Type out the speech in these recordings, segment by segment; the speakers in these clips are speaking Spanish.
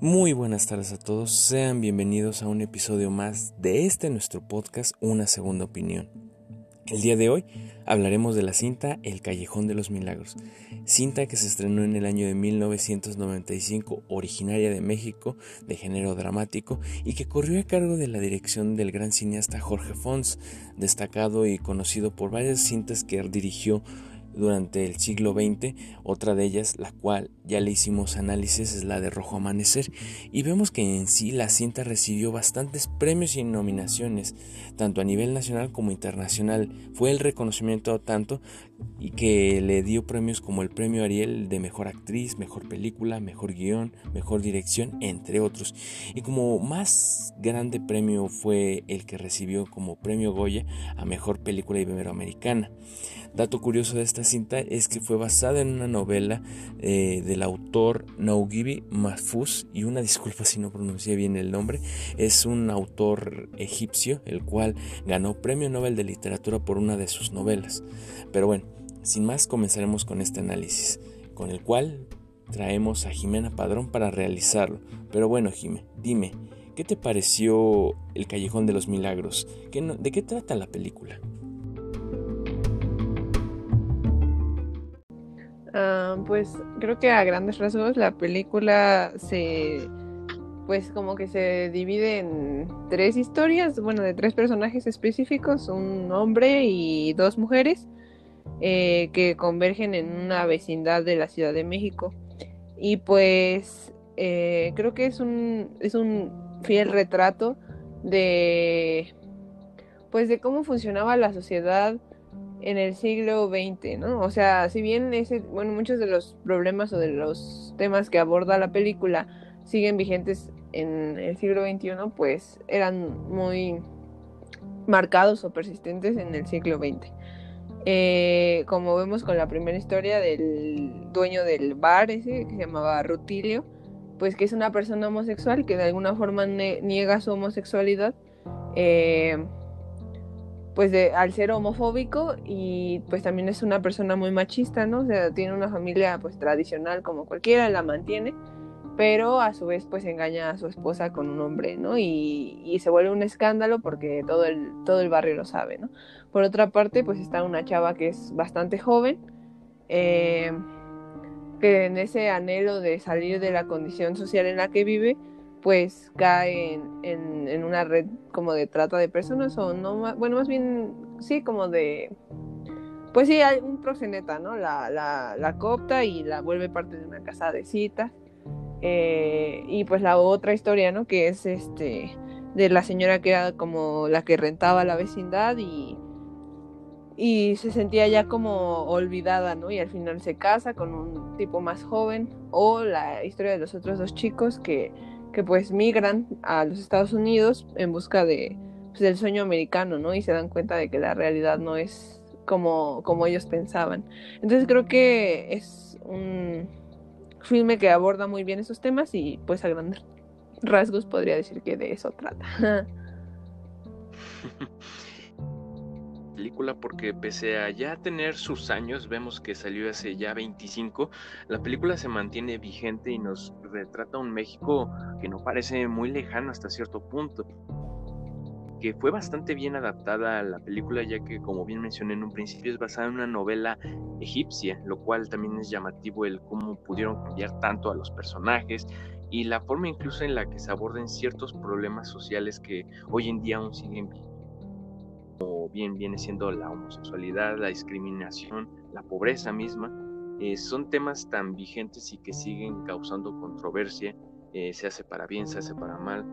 Muy buenas tardes a todos, sean bienvenidos a un episodio más de este nuestro podcast Una Segunda Opinión. El día de hoy hablaremos de la cinta El Callejón de los Milagros, cinta que se estrenó en el año de 1995, originaria de México, de género dramático, y que corrió a cargo de la dirección del gran cineasta Jorge Fons, destacado y conocido por varias cintas que dirigió durante el siglo XX, otra de ellas, la cual ya le hicimos análisis, es la de Rojo Amanecer, y vemos que en sí la cinta recibió bastantes premios y nominaciones, tanto a nivel nacional como internacional. Fue el reconocimiento tanto y que le dio premios como el premio Ariel de Mejor Actriz, Mejor Película, Mejor Guión, Mejor Dirección, entre otros. Y como más grande premio fue el que recibió como premio Goya a Mejor Película Iberoamericana. Dato curioso de esta cinta es que fue basada en una novela eh, del autor Naugibi Mahfouz y una disculpa si no pronuncié bien el nombre, es un autor egipcio el cual ganó Premio Nobel de Literatura por una de sus novelas. Pero bueno, sin más comenzaremos con este análisis, con el cual traemos a Jimena Padrón para realizarlo. Pero bueno, Jimé, dime, ¿qué te pareció El Callejón de los Milagros? ¿De qué trata la película? Ah, pues creo que a grandes rasgos la película se pues como que se divide en tres historias, bueno, de tres personajes específicos, un hombre y dos mujeres, eh, que convergen en una vecindad de la Ciudad de México. Y pues eh, creo que es un, es un fiel retrato de pues de cómo funcionaba la sociedad en el siglo XX, ¿no? O sea, si bien ese, bueno, muchos de los problemas o de los temas que aborda la película siguen vigentes en el siglo XXI, pues eran muy marcados o persistentes en el siglo XX. Eh, como vemos con la primera historia del dueño del bar ese, que se llamaba Rutilio, pues que es una persona homosexual que de alguna forma niega su homosexualidad. Eh, pues de, al ser homofóbico y pues también es una persona muy machista, ¿no? O tiene una familia pues tradicional como cualquiera, la mantiene, pero a su vez pues engaña a su esposa con un hombre, ¿no? Y, se vuelve un escándalo porque todo el, todo el barrio lo sabe, ¿no? Por otra parte pues está una chava que es bastante joven, eh, que en ese anhelo de salir de la condición social en la que vive, pues cae en, una red como de trata de personas o no, bueno, más bien, sí, como de, pues sí, hay un proxeneta, ¿no? La, la, la copta y la vuelve parte de una casa de citas. Eh, y pues la otra historia, ¿no? Que es este, de la señora que era como la que rentaba la vecindad y, y se sentía ya como olvidada, ¿no? Y al final se casa con un tipo más joven. O la historia de los otros dos chicos que que pues migran a los Estados Unidos en busca de pues, del sueño americano, ¿no? Y se dan cuenta de que la realidad no es como, como ellos pensaban. Entonces creo que es un filme que aborda muy bien esos temas y pues a grandes rasgos podría decir que de eso trata. película porque pese a ya tener sus años, vemos que salió hace ya 25, la película se mantiene vigente y nos retrata un México que no parece muy lejano hasta cierto punto. Que fue bastante bien adaptada a la película, ya que, como bien mencioné en un principio, es basada en una novela egipcia, lo cual también es llamativo el cómo pudieron cambiar tanto a los personajes y la forma incluso en la que se aborden ciertos problemas sociales que hoy en día aún siguen como bien viene siendo la homosexualidad, la discriminación, la pobreza misma, eh, son temas tan vigentes y que siguen causando controversia, eh, se hace para bien, se hace para mal,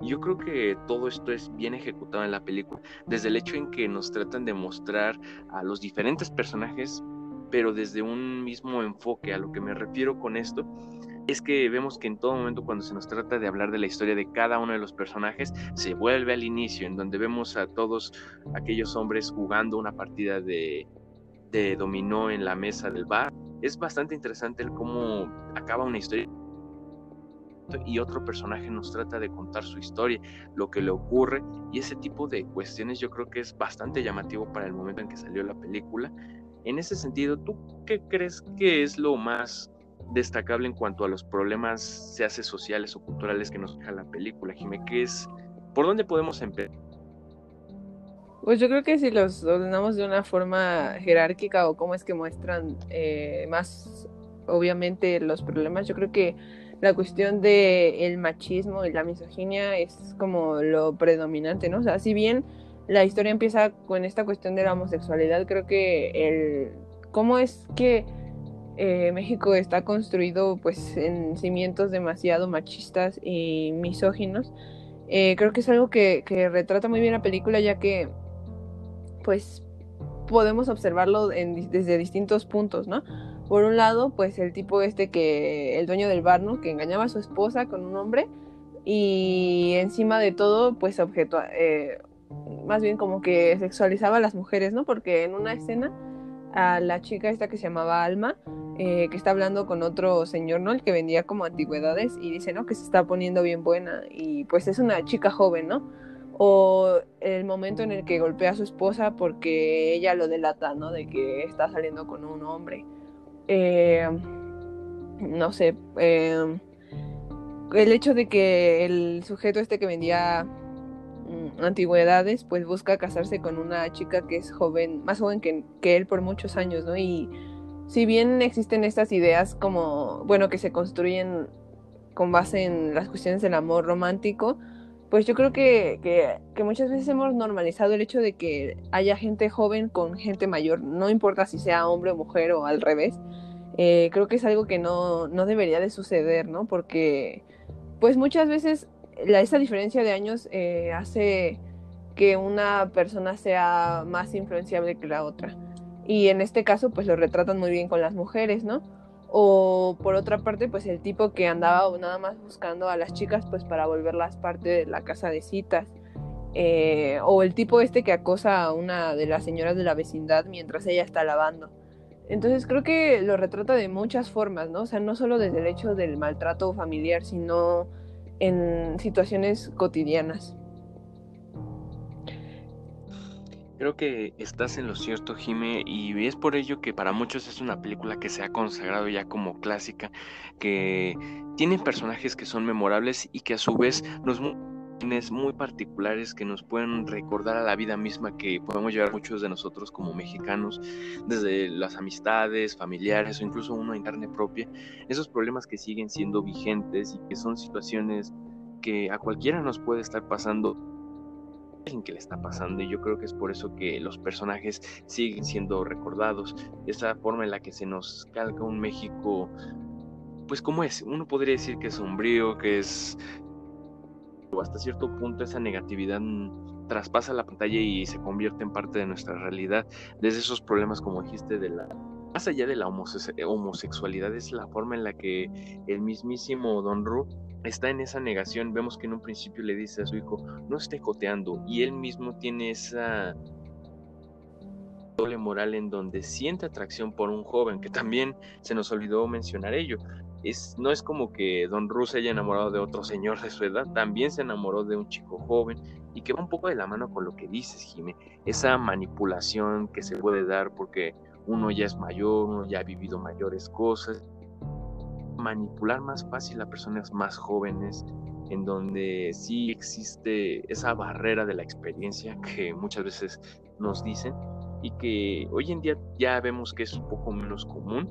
yo creo que todo esto es bien ejecutado en la película, desde el hecho en que nos tratan de mostrar a los diferentes personajes, pero desde un mismo enfoque. A lo que me refiero con esto es que vemos que en todo momento cuando se nos trata de hablar de la historia de cada uno de los personajes, se vuelve al inicio, en donde vemos a todos aquellos hombres jugando una partida de, de dominó en la mesa del bar. Es bastante interesante cómo acaba una historia y otro personaje nos trata de contar su historia, lo que le ocurre y ese tipo de cuestiones yo creo que es bastante llamativo para el momento en que salió la película. En ese sentido, ¿tú qué crees que es lo más destacable en cuanto a los problemas, se hace sociales o culturales que nos deja la película, Jimé, ¿qué es? ¿Por dónde podemos empezar? Pues yo creo que si los ordenamos de una forma jerárquica o cómo es que muestran eh, más obviamente los problemas, yo creo que la cuestión de machismo y la misoginia es como lo predominante, ¿no? O sea, si bien la historia empieza con esta cuestión de la homosexualidad, creo que el cómo es que eh, México está construido pues en cimientos demasiado machistas y misóginos, eh, creo que es algo que, retrata muy bien la película ya que pues podemos observarlo desde distintos puntos, ¿no? Por un lado, pues el tipo este que, el dueño del bar, ¿no? Que engañaba a su esposa con un hombre y encima de todo, pues objeto, eh, más bien como que sexualizaba a las mujeres, ¿no? Porque en una escena a la chica esta que se llamaba Alma, eh, que está hablando con otro señor, ¿no? El que vendía como antigüedades y dice, ¿no? Que se está poniendo bien buena y pues es una chica joven, ¿no? o el momento en el que golpea a su esposa porque ella lo delata, ¿no? De que está saliendo con un hombre. Eh, no sé, eh, el hecho de que el sujeto este que vendía antigüedades, pues busca casarse con una chica que es joven, más joven que, que él por muchos años, ¿no? Y si bien existen estas ideas como, bueno, que se construyen con base en las cuestiones del amor romántico, pues yo creo que, que, muchas veces hemos normalizado el hecho de que haya gente joven con gente mayor, no importa si sea hombre o mujer o al revés. Eh, creo que es algo que no, no, debería de suceder, ¿no? Porque pues muchas veces la, esa diferencia de años eh, hace que una persona sea más influenciable que la otra. Y en este caso pues lo retratan muy bien con las mujeres, ¿no? O por otra parte, pues el tipo que andaba nada más buscando a las chicas pues para volverlas parte de la casa de citas. Eh, o el tipo este que acosa a una de las señoras de la vecindad mientras ella está lavando. Entonces creo que lo retrata de muchas formas, ¿no? O sea, no solo desde el hecho del maltrato familiar, sino en situaciones cotidianas. Creo que estás en lo cierto, Jime, y es por ello que para muchos es una película que se ha consagrado ya como clásica, que tiene personajes que son memorables y que a su vez nos muy particulares que nos pueden recordar a la vida misma que podemos llevar muchos de nosotros como mexicanos, desde las amistades, familiares o incluso uno en carne propia, esos problemas que siguen siendo vigentes y que son situaciones que a cualquiera nos puede estar pasando en que le está pasando y yo creo que es por eso que los personajes siguen siendo recordados, esa forma en la que se nos calca un México, pues como es, uno podría decir que es sombrío, que es hasta cierto punto esa negatividad traspasa la pantalla y se convierte en parte de nuestra realidad, desde esos problemas como dijiste de la más allá de la homosexualidad es la forma en la que el mismísimo Don Ru está en esa negación. Vemos que en un principio le dice a su hijo, no esté joteando, y él mismo tiene esa doble moral en donde siente atracción por un joven, que también se nos olvidó mencionar ello. Es, no es como que Don Ru se haya enamorado de otro señor de su edad, también se enamoró de un chico joven y que va un poco de la mano con lo que dices, Jimé, esa manipulación que se puede dar porque uno ya es mayor, uno ya ha vivido mayores cosas manipular más fácil a personas más jóvenes, en donde sí existe esa barrera de la experiencia que muchas veces nos dicen y que hoy en día ya vemos que es un poco menos común.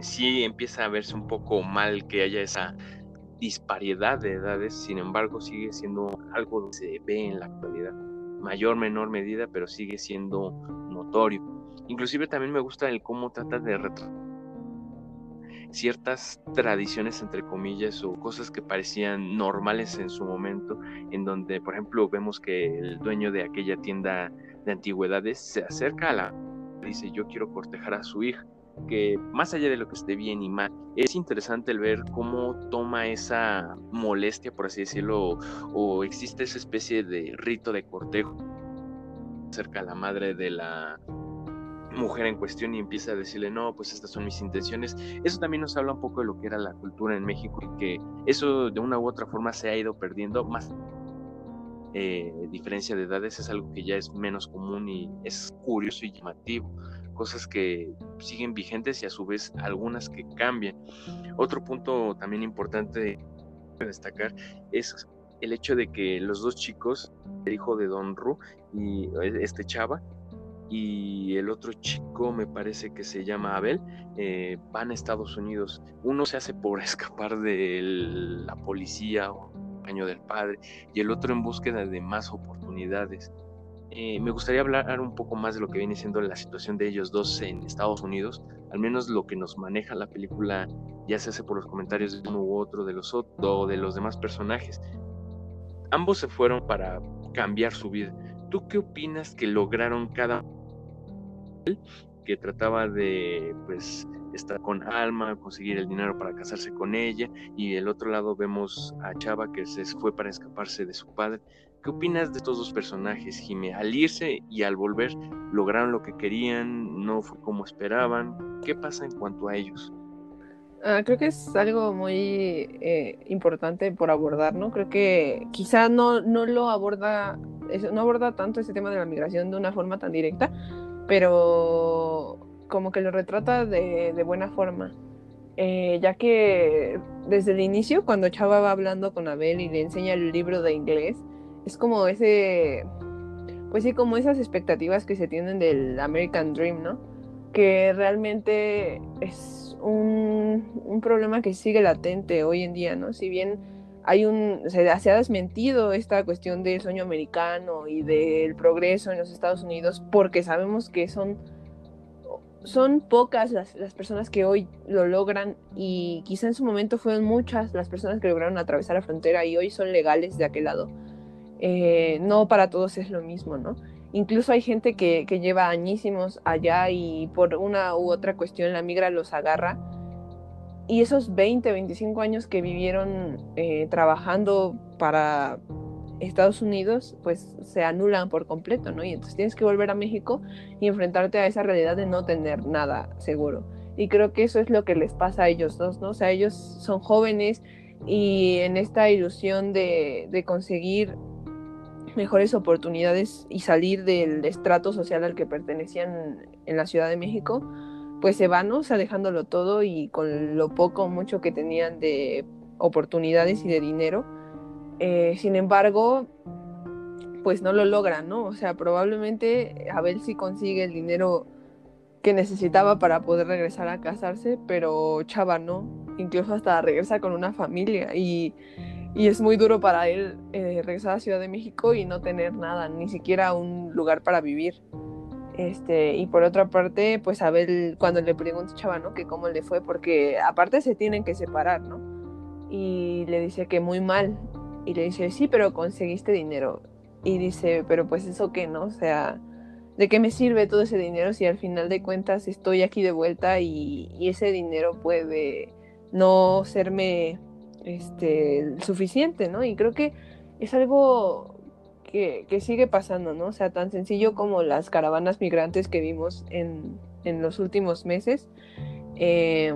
Sí empieza a verse un poco mal que haya esa disparidad de edades, sin embargo sigue siendo algo que se ve en la actualidad, mayor menor medida, pero sigue siendo notorio. Inclusive también me gusta el cómo trata de retratar ciertas tradiciones, entre comillas, o cosas que parecían normales en su momento, en donde, por ejemplo, vemos que el dueño de aquella tienda de antigüedades se acerca a la... dice, yo quiero cortejar a su hija que más allá de lo que esté bien y mal, es interesante el ver cómo toma esa molestia, por así decirlo, o, existe esa especie de rito de cortejo cerca a la madre de la mujer en cuestión y empieza a decirle, no, pues estas son mis intenciones. Eso también nos habla un poco de lo que era la cultura en México y que eso de una u otra forma se ha ido perdiendo más. Eh, diferencia de edades es algo que ya es menos común y es curioso y llamativo cosas que siguen vigentes y a su vez algunas que cambian. Otro punto también importante de destacar es el hecho de que los dos chicos, el hijo de Don Ru y e, este chava, y el otro chico, me parece que se llama Abel, eh, van a Estados Unidos. Uno se hace por escapar de la policía o año del padre, y el otro en búsqueda de más oportunidades. Eh, me gustaría hablar un poco más de lo que viene siendo la situación de ellos dos en Estados Unidos, al menos lo que nos maneja la película, ya se hace por los comentarios de uno u otro de los, o de los demás personajes. Ambos se fueron para cambiar su vida. ¿Tú qué opinas que lograron cada que trataba de pues estar con Alma, conseguir el dinero para casarse con ella y el otro lado vemos a Chava que se fue para escaparse de su padre. ¿Qué opinas de estos dos personajes, Jime? Al irse y al volver, ¿lograron lo que querían? ¿No fue como esperaban? ¿Qué pasa en cuanto a ellos? Ah, creo que es algo muy eh, importante por abordar, ¿no? Creo que quizá no, no lo aborda, no aborda tanto ese tema de la migración de una forma tan directa, pero como que lo retrata de, buena forma. Eh, ya que desde el inicio, cuando Chava va hablando con Abel y le enseña el libro de inglés, es como ese, pues sí, como esas expectativas que se tienen del American Dream, ¿no? Que realmente es un, un problema que sigue latente hoy en día, ¿no? Si bien hay un, se, se, ha desmentido esta cuestión del sueño americano y del progreso en los Estados Unidos porque sabemos que son, son pocas las, las, personas que hoy lo logran y quizá en su momento fueron muchas las personas que lograron atravesar la frontera y hoy son legales de aquel lado. Eh, no para todos es lo mismo, ¿no? Incluso hay gente que, que lleva añísimos allá y por una u otra cuestión la migra los agarra y esos 20, 25 años que vivieron eh, trabajando para Estados Unidos, pues se anulan por completo, ¿no? Y entonces tienes que volver a México y enfrentarte a esa realidad de no tener nada seguro. Y creo que eso es lo que les pasa a ellos dos, ¿no? O sea, ellos son jóvenes y en esta ilusión de, de conseguir mejores oportunidades y salir del estrato social al que pertenecían en la Ciudad de México, pues se van, O sea, dejándolo todo y con lo poco o mucho que tenían de oportunidades y de dinero. Eh, sin embargo, pues no lo logran, ¿no? O sea, probablemente Abel sí consigue el dinero que necesitaba para poder regresar a casarse, pero Chava no, incluso hasta regresa con una familia y, y es muy duro para él eh, regresar a Ciudad de México y no tener nada, ni siquiera un lugar para vivir. Este, y por otra parte, pues Abel, cuando le pregunta a Chava, ¿no? Que cómo le fue, porque aparte se tienen que separar, ¿no? Y le dice que muy mal. Y le dice, sí, pero conseguiste dinero. Y dice, pero pues eso qué, ¿no? O sea, ¿de qué me sirve todo ese dinero si al final de cuentas estoy aquí de vuelta y, y ese dinero puede no serme este, suficiente, ¿no? Y creo que es algo que, sigue pasando, ¿no? O sea, tan sencillo como las caravanas migrantes que vimos en, los últimos meses, eh,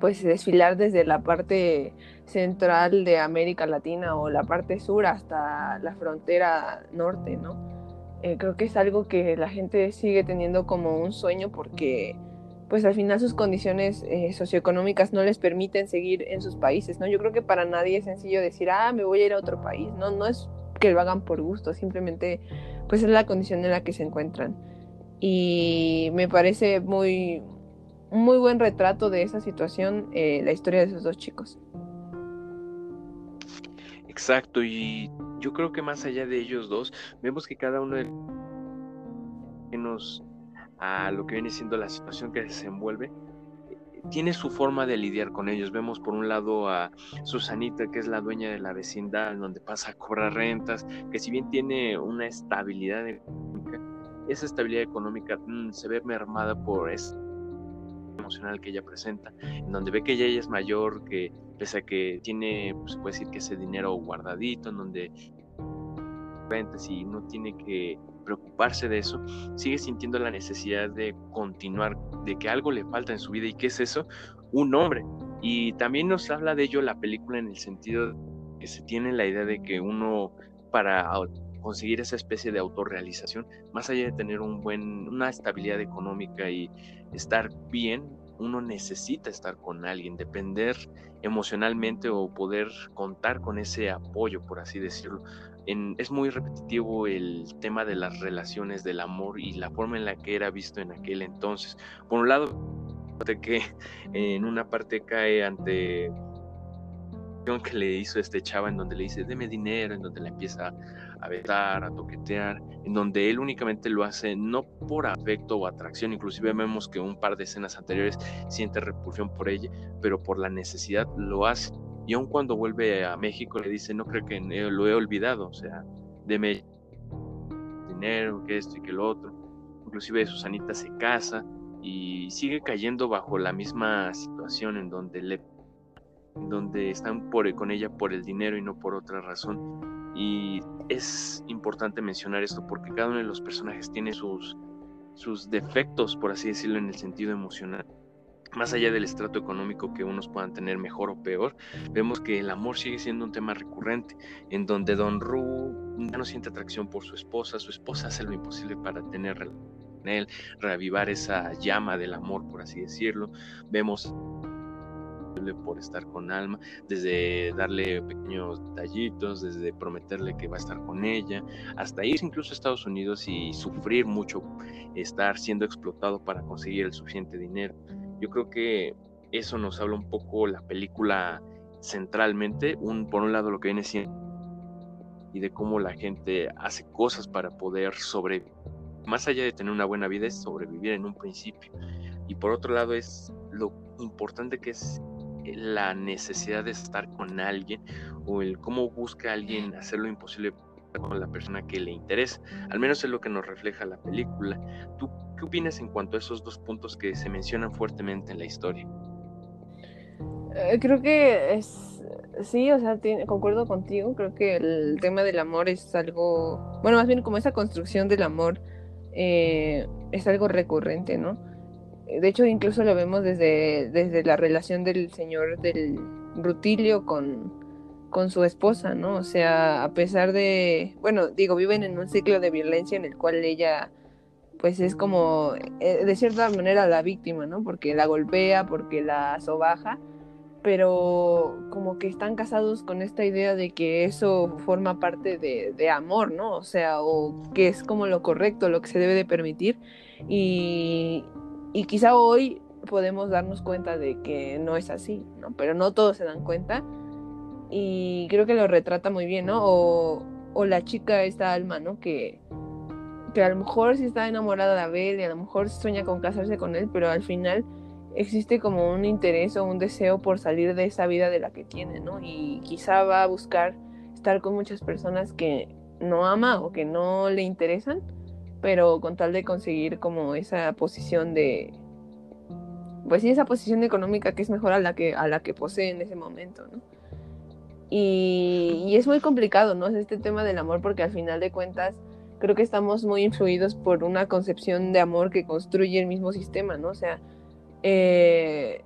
pues desfilar desde la parte central de América Latina o la parte sur hasta la frontera norte, ¿no? Eh, creo que es algo que la gente sigue teniendo como un sueño porque pues al final sus condiciones eh, socioeconómicas no les permiten seguir en sus países, ¿no? Yo creo que para nadie es sencillo decir, ah, me voy a ir a otro país, no, no es que lo hagan por gusto, simplemente pues es la condición en la que se encuentran. Y me parece muy, muy buen retrato de esa situación eh, la historia de esos dos chicos. Exacto, y yo creo que más allá de ellos dos, vemos que cada uno de nos a lo que viene siendo la situación que se desenvuelve, tiene su forma de lidiar con ellos. Vemos por un lado a Susanita, que es la dueña de la vecindad, donde pasa a cobrar rentas, que si bien tiene una estabilidad económica, esa estabilidad económica mm, se ve mermada por esa emocional que ella presenta, en donde ve que ella, es mayor, que pese a que tiene, pues puede decir que ese dinero guardadito, en donde rentas y no tiene que preocuparse de eso, sigue sintiendo la necesidad de continuar, de que algo le falta en su vida. ¿Y qué es eso? Un hombre. Y también nos habla de ello la película en el sentido que se tiene la idea de que uno para conseguir esa especie de autorrealización, más allá de tener un buen, una estabilidad económica y estar bien, uno necesita estar con alguien, depender emocionalmente o poder contar con ese apoyo, por así decirlo. es muy repetitivo el tema de las relaciones, del amor y la forma en la que era visto en aquel entonces. Por un lado, que en una parte cae ante que le hizo este chava en donde le dice deme dinero, en donde le empieza a vetar, a toquetear, en donde él únicamente lo hace no por afecto o atracción, inclusive vemos que un par de escenas anteriores siente repulsión por ella, pero por la necesidad lo hace. Y aun cuando vuelve a México le dice, no creo que lo he olvidado, o sea, deme dinero, que esto y que lo otro. Inclusive Susanita se casa y sigue cayendo bajo la misma situación en donde le donde están por, con ella por el dinero y no por otra razón. Y es importante mencionar esto porque cada uno de los personajes tiene sus, sus defectos, por así decirlo, en el sentido emocional. Más allá del estrato económico que unos puedan tener mejor o peor, vemos que el amor sigue siendo un tema recurrente, en donde Don Ru ya no siente atracción por su esposa, su esposa hace lo imposible para tener con él, reavivar esa llama del amor, por así decirlo. Vemos por estar con Alma, desde darle pequeños detallitos, desde prometerle que va a estar con ella, hasta ir incluso a Estados Unidos y sufrir mucho, estar siendo explotado para conseguir el suficiente dinero. Yo creo que eso nos habla un poco la película centralmente, un, por un lado lo que viene siendo y de cómo la gente hace cosas para poder sobrevivir. Más allá de tener una buena vida es sobrevivir en un principio. Y por otro lado es lo importante que es la necesidad de estar con alguien o el cómo busca alguien hacer lo imposible con la persona que le interesa. Al menos es lo que nos refleja la película. ¿Tú qué opinas en cuanto a esos dos puntos que se mencionan fuertemente en la historia? Eh, creo que es, sí, o sea, concuerdo contigo, creo que el tema del amor es algo, bueno, más bien como esa construcción del amor eh, es algo recurrente, ¿no? De hecho incluso lo vemos desde, desde la relación del señor del Rutilio con, con su esposa, ¿no? O sea, a pesar de, bueno, digo, viven en un ciclo de violencia en el cual ella pues es como eh, de cierta manera la víctima, ¿no? Porque la golpea, porque la sobaja, pero como que están casados con esta idea de que eso forma parte de, de, amor, ¿no? O sea, o que es como lo correcto, lo que se debe de permitir. Y, y quizá hoy podemos darnos cuenta de que no es así, ¿no? Pero no todos se dan cuenta y creo que lo retrata muy bien, ¿no? O, o la chica, esta alma, ¿no? Que, que a lo mejor sí está enamorada de Abel y a lo mejor sueña con casarse con él, pero al final existe como un interés o un deseo por salir de esa vida de la que tiene, ¿no? Y quizá va a buscar estar con muchas personas que no ama o que no le interesan pero con tal de conseguir como esa posición de, pues sí, esa posición económica que es mejor a la que, a la que posee en ese momento, ¿no? Y, y, es muy complicado, ¿no? Este tema del amor, porque al final de cuentas creo que estamos muy influidos por una concepción de amor que construye el mismo sistema, ¿no? O sea, eh,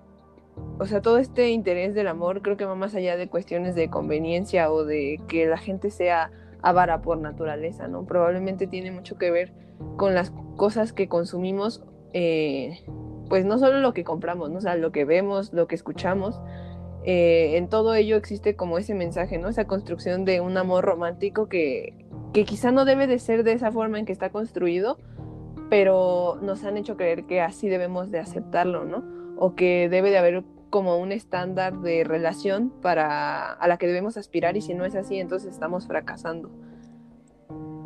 o sea, todo este interés del amor creo que va más allá de cuestiones de conveniencia o de que la gente sea avara por naturaleza, ¿no? Probablemente tiene mucho que ver con las cosas que consumimos, eh, pues no solo lo que compramos, ¿no? O lo que vemos, lo que escuchamos, eh, en todo ello existe como ese mensaje, ¿no? Esa construcción de un amor romántico que, que quizá no debe de ser de esa forma en que está construido, pero nos han hecho creer que así debemos de aceptarlo, ¿no? O que debe de haber como un estándar de relación para a la que debemos aspirar y si no es así, entonces estamos fracasando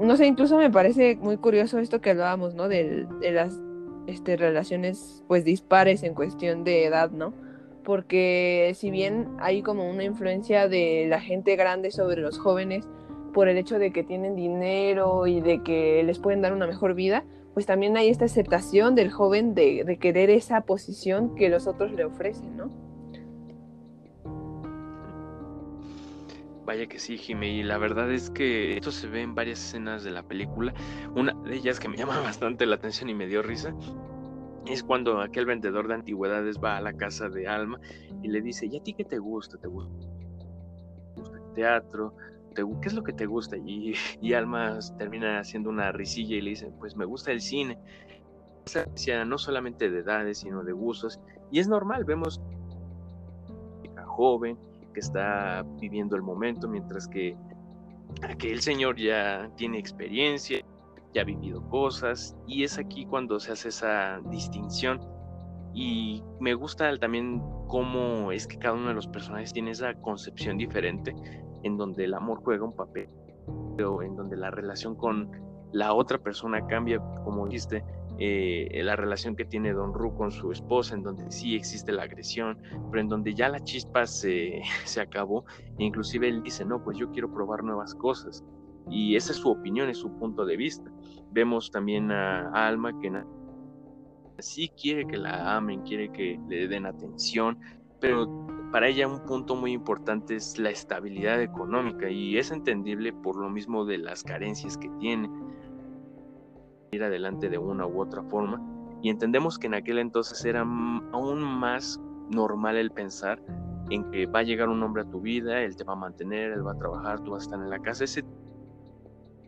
no sé, incluso me parece muy curioso esto que hablábamos, ¿no? De, las este, relaciones, pues, dispares en cuestión de edad, ¿no? Porque si bien hay como una influencia de la gente grande sobre los jóvenes por el hecho de que tienen dinero y de que les pueden dar una mejor vida, pues también hay esta aceptación del joven de, de querer esa posición que los otros le ofrecen, ¿no? Vaya que sí, Jimé, y la verdad es que esto se ve en varias escenas de la película. Una de ellas que me llama bastante la atención y me dio risa es cuando aquel vendedor de antigüedades va a la casa de Alma y le dice, ¿y a ti qué te gusta? ¿Te gusta el teatro? ¿qué es lo que te gusta? Y, Alma termina haciendo una risilla y le dice, pues me gusta el cine. No solamente de edades, sino de gustos. Y es normal, vemos a joven que está viviendo el momento, mientras que aquel señor ya tiene experiencia, ya ha vivido cosas, y es aquí cuando se hace esa distinción. Y me gusta también cómo es que cada uno de los personajes tiene esa concepción diferente en donde el amor juega un papel, o en donde la relación con la otra persona cambia, como dijiste, eh, la relación que tiene Don Ru con su esposa, en donde sí existe la agresión, pero en donde ya la chispa se, se acabó, e inclusive él dice, no, pues yo quiero probar nuevas cosas, y esa es su opinión, es su punto de vista. Vemos también a Alma que sí quiere que la amen, quiere que le den atención, pero para ella un punto muy importante es la estabilidad económica y es entendible por lo mismo de las carencias que tiene ir adelante de una u otra forma y entendemos que en aquel entonces era aún más normal el pensar en que va a llegar un hombre a tu vida, él te va a mantener, él va a trabajar, tú vas a estar en la casa. Ese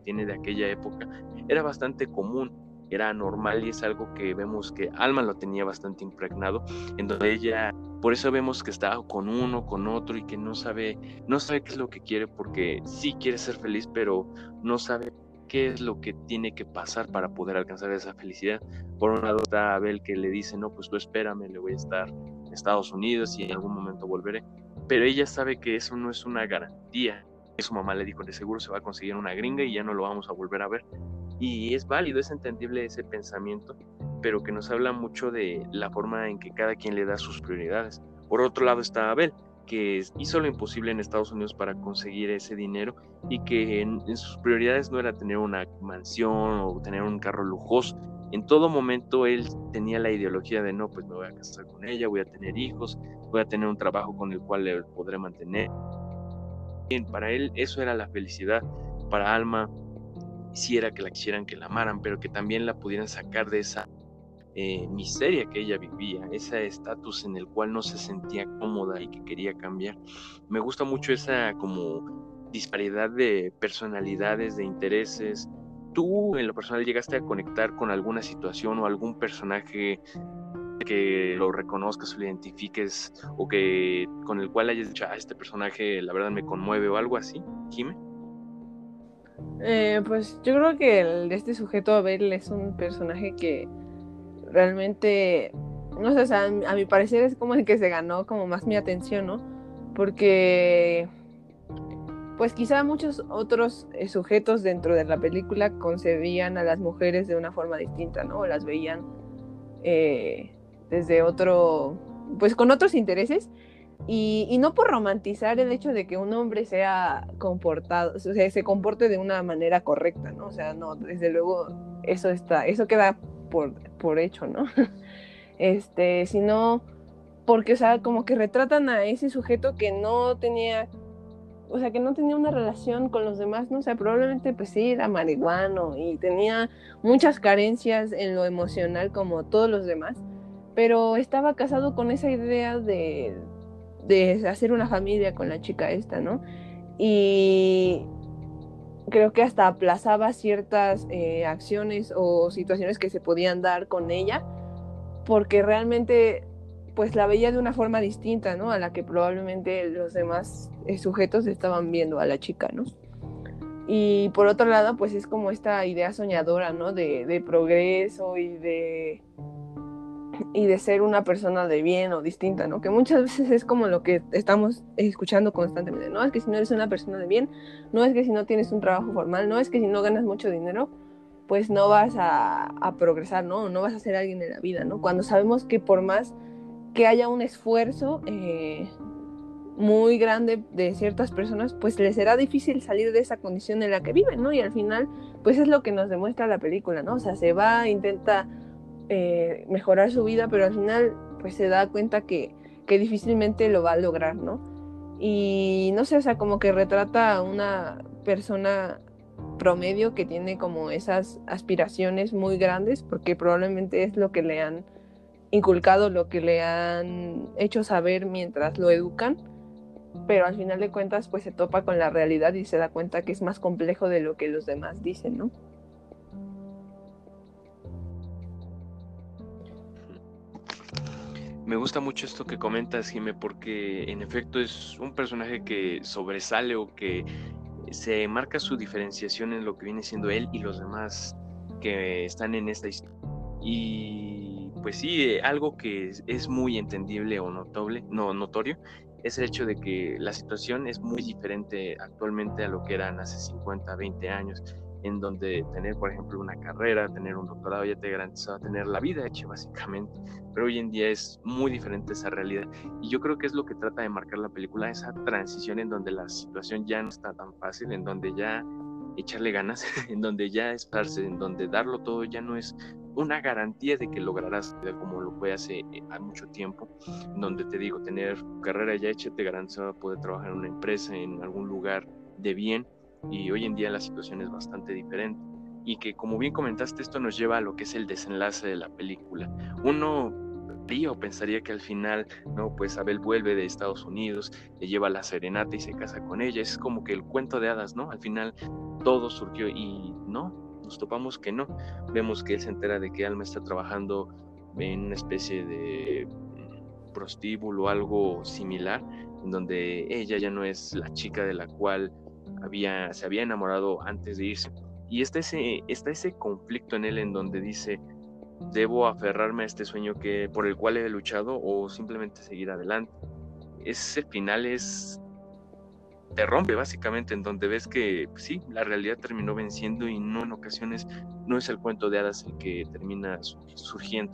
tiene de aquella época era bastante común era normal y es algo que vemos que Alma lo tenía bastante impregnado, en donde ella, por eso vemos que está con uno, con otro y que no sabe, no sabe qué es lo que quiere porque sí quiere ser feliz, pero no sabe qué es lo que tiene que pasar para poder alcanzar esa felicidad. Por un lado está Abel que le dice, no, pues tú espérame, le voy a estar en Estados Unidos y en algún momento volveré. Pero ella sabe que eso no es una garantía. Su mamá le dijo, de seguro se va a conseguir una gringa y ya no lo vamos a volver a ver. Y es válido, es entendible ese pensamiento, pero que nos habla mucho de la forma en que cada quien le da sus prioridades. Por otro lado está Abel, que hizo lo imposible en Estados Unidos para conseguir ese dinero y que en, sus prioridades no era tener una mansión o tener un carro lujoso. En todo momento él tenía la ideología de no, pues me voy a casar con ella, voy a tener hijos, voy a tener un trabajo con el cual le podré mantener. Bien, para él eso era la felicidad. Para Alma quisiera que la quisieran, que la amaran, pero que también la pudieran sacar de esa eh, miseria que ella vivía, ese estatus en el cual no se sentía cómoda y que quería cambiar. Me gusta mucho esa como disparidad de personalidades, de intereses. ¿Tú en lo personal llegaste a conectar con alguna situación o algún personaje que lo reconozcas o lo identifiques o que con el cual hayas dicho, ah, este personaje la verdad me conmueve o algo así, Jimé? Eh, pues yo creo que el, este sujeto Abel es un personaje que realmente, no sé, a, mi parecer es como el que se ganó como más mi atención, ¿no? Porque, pues quizá muchos otros eh, sujetos dentro de la película concebían a las mujeres de una forma distinta, ¿no? las veían eh, desde otro, pues con otros intereses y, no por romantizar el hecho de que un hombre sea comportado, o sea, se comporte de una manera correcta, ¿no? O sea, no, desde luego eso está, eso queda por, por hecho, ¿no? Este, sino porque, o sea, como que retratan a ese sujeto que no tenía, o sea, que no tenía una relación con los demás, ¿no? O sea, probablemente pues sí, era marihuano y tenía muchas carencias en lo emocional como todos los demás, pero estaba casado con esa idea de, de hacer una familia con la chica esta, ¿no? Y creo que hasta aplazaba ciertas eh, acciones o situaciones que se podían dar con ella, porque realmente pues la veía de una forma distinta, ¿no? A la que probablemente los demás eh, sujetos estaban viendo a la chica, ¿no? Y por otro lado, pues es como esta idea soñadora, ¿no? de progreso y de y de ser una persona de bien o distinta, ¿no? Que muchas veces es como lo que estamos escuchando constantemente, ¿no? Es que si no eres una persona de bien, no es que si no tienes un trabajo formal, no es que si no ganas mucho dinero, pues no vas a, progresar, ¿no? No vas a ser alguien en la vida, ¿no? Cuando sabemos que por más que haya un esfuerzo eh, muy grande de ciertas personas, pues les será difícil salir de esa condición en la que viven, ¿no? Y al final, pues es lo que nos demuestra la película, ¿no? O sea, se va, intenta eh, mejorar su vida, pero al final pues se da cuenta que, que, difícilmente lo va a lograr, ¿no? Y no sé, o sea, como que retrata a una persona promedio que tiene como esas aspiraciones muy grandes, porque probablemente es lo que le han inculcado, lo que le han hecho saber mientras lo educan. pero al final de cuentas pues se topa con la realidad y se da cuenta que es más complejo de lo que los demás dicen, ¿no? Me gusta mucho esto que comentas, Jime, porque en efecto es un personaje que sobresale o que se marca su diferenciación en lo que viene siendo él y los demás que están en esta historia. Y pues sí, algo que es, muy entendible o notable, no notorio, es el hecho de que la situación es muy diferente actualmente a lo que eran hace 50, 20 años en donde tener, por ejemplo, una carrera, tener un doctorado ya te garantizaba tener la vida hecha básicamente, pero hoy en día es muy diferente esa realidad. Y yo creo que es lo que trata de marcar la película, esa transición en donde la situación ya no está tan fácil, en donde ya echarle ganas, en donde ya estarse, en donde darlo todo ya no es una garantía de que lograrás como lo fue hace eh, mucho tiempo, donde te digo, tener carrera ya hecha te garantizaba poder trabajar en una empresa, en algún lugar de bien, y hoy en día la situación es bastante diferente y que como bien comentaste esto nos lleva a lo que es el desenlace de la película. Uno o pensaría que al final, no, pues Abel vuelve de Estados Unidos, le lleva la serenata y se casa con ella. Es como que el cuento de hadas, ¿no? Al final todo surgió y no, nos topamos que no. Vemos que él se entera de que Alma está trabajando en una especie de prostíbulo o algo similar, en donde ella ya no es la chica de la cual había, se había enamorado antes de irse. Y está ese, está ese conflicto en él en donde dice, debo aferrarme a este sueño que, por el cual he luchado o simplemente seguir adelante. Ese final es te rompe básicamente en donde ves que pues sí, la realidad terminó venciendo y no en ocasiones no es el cuento de hadas el que termina surgiendo.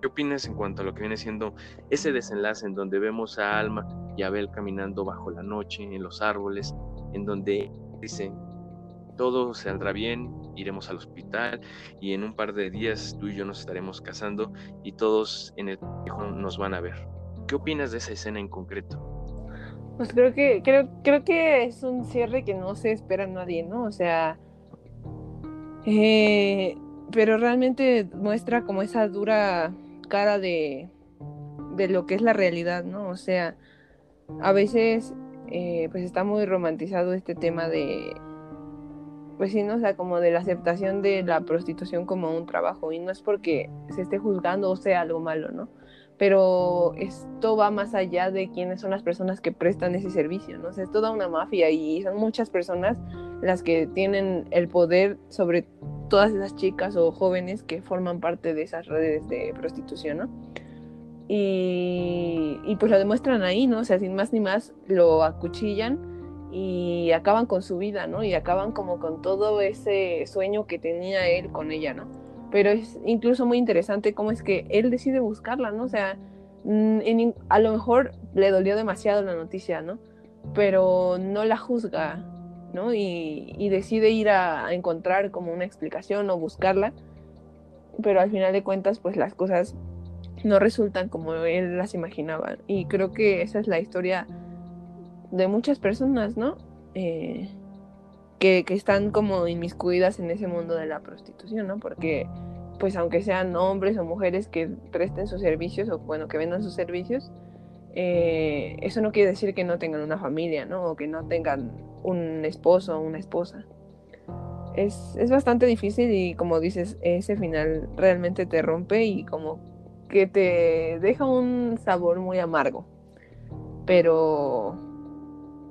¿Qué opinas en cuanto a lo que viene siendo ese desenlace en donde vemos a Alma y Abel caminando bajo la noche en los árboles, en donde dice, todo saldrá bien, iremos al hospital y en un par de días tú y yo nos estaremos casando y todos en el nos van a ver. ¿Qué opinas de esa escena en concreto? Pues creo que, creo, creo que es un cierre que no se espera a nadie, ¿no? O sea, eh, pero realmente muestra como esa dura cara de, de lo que es la realidad, ¿no? O sea, a veces eh, pues está muy romantizado este tema de, pues sí, ¿no? O sea, como de la aceptación de la prostitución como un trabajo y no es porque se esté juzgando o sea algo malo, ¿no? Pero esto va más allá de quiénes son las personas que prestan ese servicio, ¿no? Es toda una mafia y son muchas personas las que tienen el poder sobre todas esas chicas o jóvenes que forman parte de esas redes de prostitución, ¿no? Y, pues lo demuestran ahí, ¿no? O sea, sin más ni más, lo acuchillan y acaban con su vida, ¿no? Y acaban como con todo ese sueño que tenía él con ella, ¿no? Pero es incluso muy interesante cómo es que él decide buscarla, ¿no? O sea, mm, a lo mejor le dolió demasiado la noticia, ¿no? Pero no la juzga, ¿no? Y, y decide ir a, a, encontrar como una explicación o buscarla, pero al final de cuentas, pues las cosas no resultan como él las imaginaba. Y creo que esa es la historia de muchas personas, ¿no? Eh, que, están como inmiscuidas en ese mundo de la prostitución, ¿no? Porque, pues aunque sean hombres o mujeres que presten sus servicios o, bueno, que vendan sus servicios, eh, eso no quiere decir que no tengan una familia, ¿no? O que no tengan un esposo o una esposa. Es, es bastante difícil y como dices, ese final realmente te rompe y como que te deja un sabor muy amargo. Pero,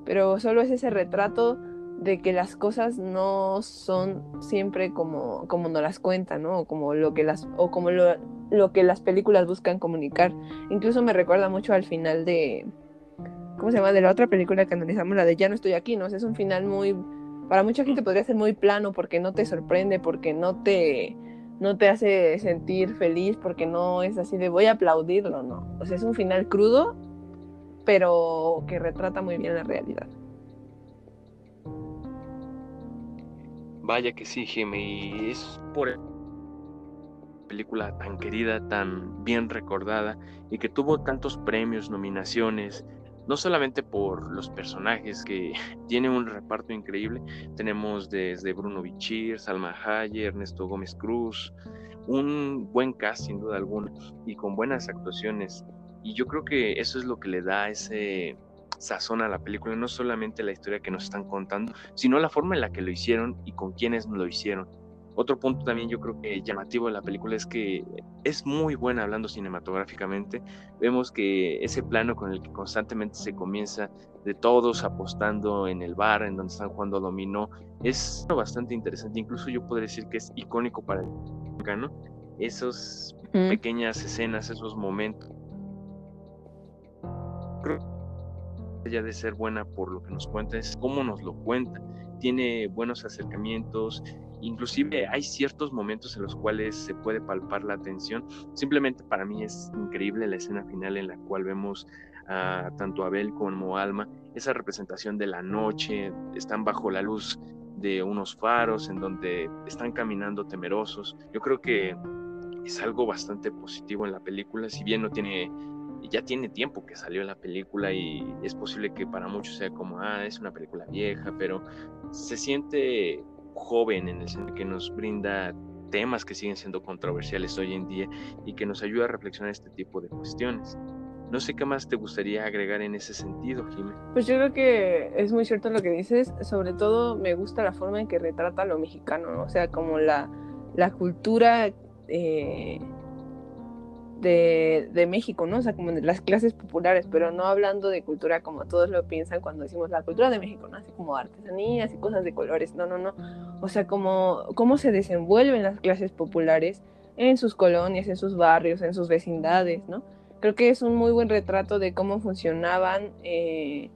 pero solo es ese retrato de que las cosas no son siempre como, como nos las cuentan, ¿no? O como lo que las, o como lo, lo que las películas buscan comunicar. Incluso me recuerda mucho al final de, ¿cómo se llama? De la otra película que analizamos, la de Ya no estoy aquí, ¿no? es un final muy, para mucha gente podría ser muy plano porque no te sorprende, porque no te, no te hace sentir feliz porque no es así de voy a aplaudirlo, no. O sea, es un final crudo, pero que retrata muy bien la realidad. Vaya que sí, Jimmy, y es por película tan querida, tan bien recordada y que tuvo tantos premios, nominaciones, no solamente por los personajes que tienen un reparto increíble, tenemos desde Bruno Bichir, Salma Hayek, Ernesto Gómez Cruz, un buen cast sin duda alguna y con buenas actuaciones. Y yo creo que eso es lo que le da ese sazón a la película, no solamente la historia que nos están contando, sino la forma en la que lo hicieron y con quienes lo hicieron. Otro punto también yo creo que llamativo de la película es que es muy buena hablando cinematográficamente. Vemos que ese plano con el que constantemente se comienza de todos apostando en el bar en donde están jugando dominó es bastante interesante. Incluso yo podría decir que es icónico para el ¿no? Esas pequeñas escenas, esos momentos. Creo que ya de ser buena por lo que nos cuenta es cómo nos lo cuenta. Tiene buenos acercamientos, Inclusive hay ciertos momentos en los cuales se puede palpar la tensión. Simplemente para mí es increíble la escena final en la cual vemos a tanto Abel como Alma, esa representación de la noche, están bajo la luz de unos faros en donde están caminando temerosos. Yo creo que es algo bastante positivo en la película, si bien no tiene ya tiene tiempo que salió la película y es posible que para muchos sea como, ah, es una película vieja, pero se siente joven en el sentido que nos brinda temas que siguen siendo controversiales hoy en día y que nos ayuda a reflexionar este tipo de cuestiones. No sé qué más te gustaría agregar en ese sentido, Jimé. Pues yo creo que es muy cierto lo que dices. Sobre todo me gusta la forma en que retrata lo mexicano, o sea, como la, la cultura eh, de, México, ¿no? O sea, como de las clases populares, pero no hablando de cultura como todos lo piensan cuando decimos la cultura de México, ¿no? Así como artesanías y cosas de colores, no, no, no. O sea, como cómo se desenvuelven las clases populares en sus colonias, en sus barrios, en sus vecindades, ¿no? Creo que es un muy buen retrato de cómo funcionaban, eh,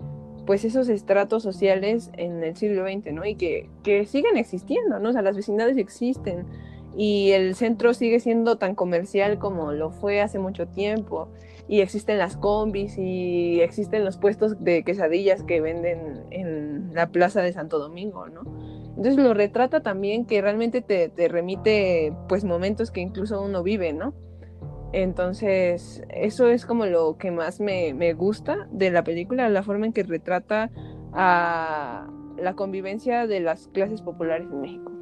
pues, esos estratos sociales en el siglo XX, ¿no? Y que, que siguen existiendo, ¿no? O sea, las vecindades existen y el centro sigue siendo tan comercial como lo fue hace mucho tiempo y existen las combis y existen los puestos de quesadillas que venden en la plaza de Santo Domingo, ¿no? Entonces lo retrata también que realmente te, remite pues momentos que incluso uno vive, ¿no? Entonces eso es como lo que más me, me gusta de la película, la forma en que retrata a la convivencia de las clases populares en México.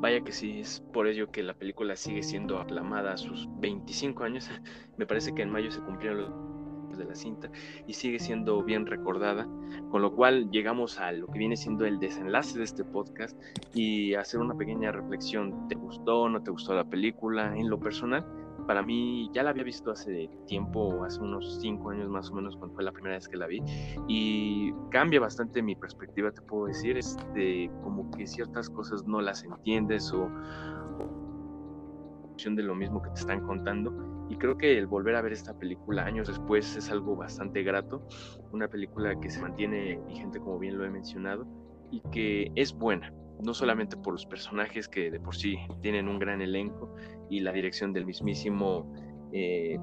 Vaya que sí, es por ello que la película sigue siendo aclamada a sus 25 años. Me parece que en mayo se cumplieron los de la cinta y sigue siendo bien recordada, con lo cual llegamos a lo que viene siendo el desenlace de este podcast y hacer una pequeña reflexión. ¿Te gustó o no te gustó la película? En lo personal, para mí ya la había visto hace tiempo, hace unos cinco años más o menos, cuando fue la primera vez que la vi, y cambia bastante mi perspectiva, te puedo decir, es de como que ciertas cosas no las entiendes o, de lo mismo que te están contando y creo que el volver a ver esta película años después es algo bastante grato, una película que se mantiene vigente como bien lo he mencionado y que es buena, no solamente por los personajes que de por sí tienen un gran elenco y la dirección del mismísimo eh,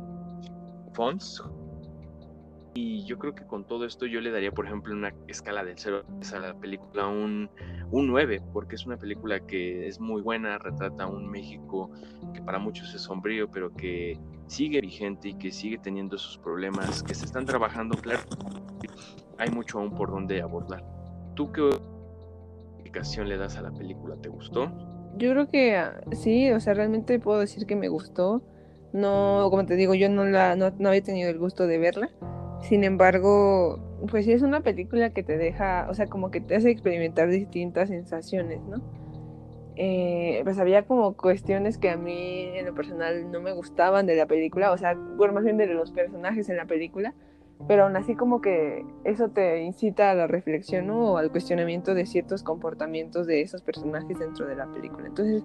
Fons. Y yo creo que con todo esto yo le daría, por ejemplo, una escala del 0 a la película un, un 9, porque es una película que es muy buena, retrata un México que para muchos es sombrío, pero que sigue vigente y que sigue teniendo sus problemas, que se están trabajando, claro. Hay mucho aún por donde abordar. ¿Tú qué calificación le das a la película? ¿Te gustó? Yo creo que ah, sí, o sea, realmente puedo decir que me gustó. No, como te digo, yo no la no, había tenido el gusto de verla. Sin embargo, pues sí es una película que te deja, o sea, como que te hace experimentar distintas sensaciones, ¿no? Eh, pues había como cuestiones que a mí en lo personal no me gustaban de la película, o sea, bueno, más bien de los personajes en la película, pero aún así como que eso te incita a la reflexión o al cuestionamiento de ciertos comportamientos de esos personajes dentro de la película. Entonces,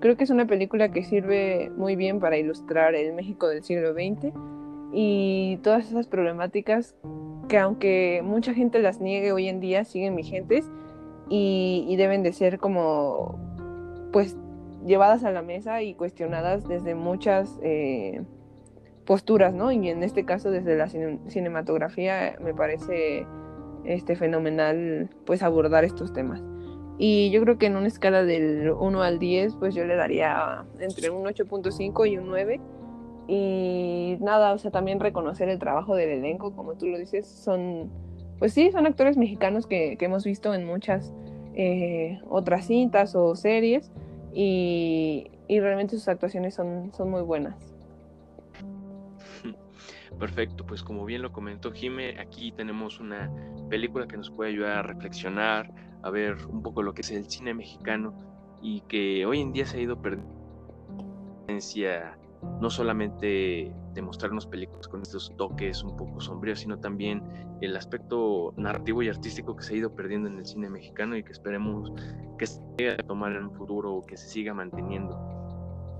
creo que es una película que sirve muy bien para ilustrar el México del siglo XX y todas esas problemáticas que aunque mucha gente las niegue hoy en día, siguen vigentes y, deben de ser como, pues, llevadas a la mesa y cuestionadas desde muchas... Eh, posturas, ¿no? Y en este caso desde la cinematografía me parece este fenomenal pues abordar estos temas. Y yo creo que en una escala del 1 al 10 pues yo le daría entre un 8.5 y un 9. Y nada, o sea, también reconocer el trabajo del elenco, como tú lo dices, son, pues sí, son actores mexicanos que, hemos visto en muchas eh, otras cintas o series y, y realmente sus actuaciones son, son muy buenas. Perfecto, pues como bien lo comentó Jime, aquí tenemos una película que nos puede ayudar a reflexionar, a ver un poco lo que es el cine mexicano y que hoy en día se ha ido perdiendo no solamente de mostrarnos películas con estos toques un poco sombríos, sino también el aspecto narrativo y artístico que se ha ido perdiendo en el cine mexicano y que esperemos que se llegue a tomar en un futuro o que se siga manteniendo.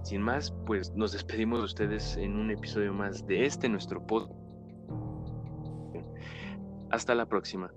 Sin más, pues nos despedimos de ustedes en un episodio más de este nuestro podcast. Hasta la próxima.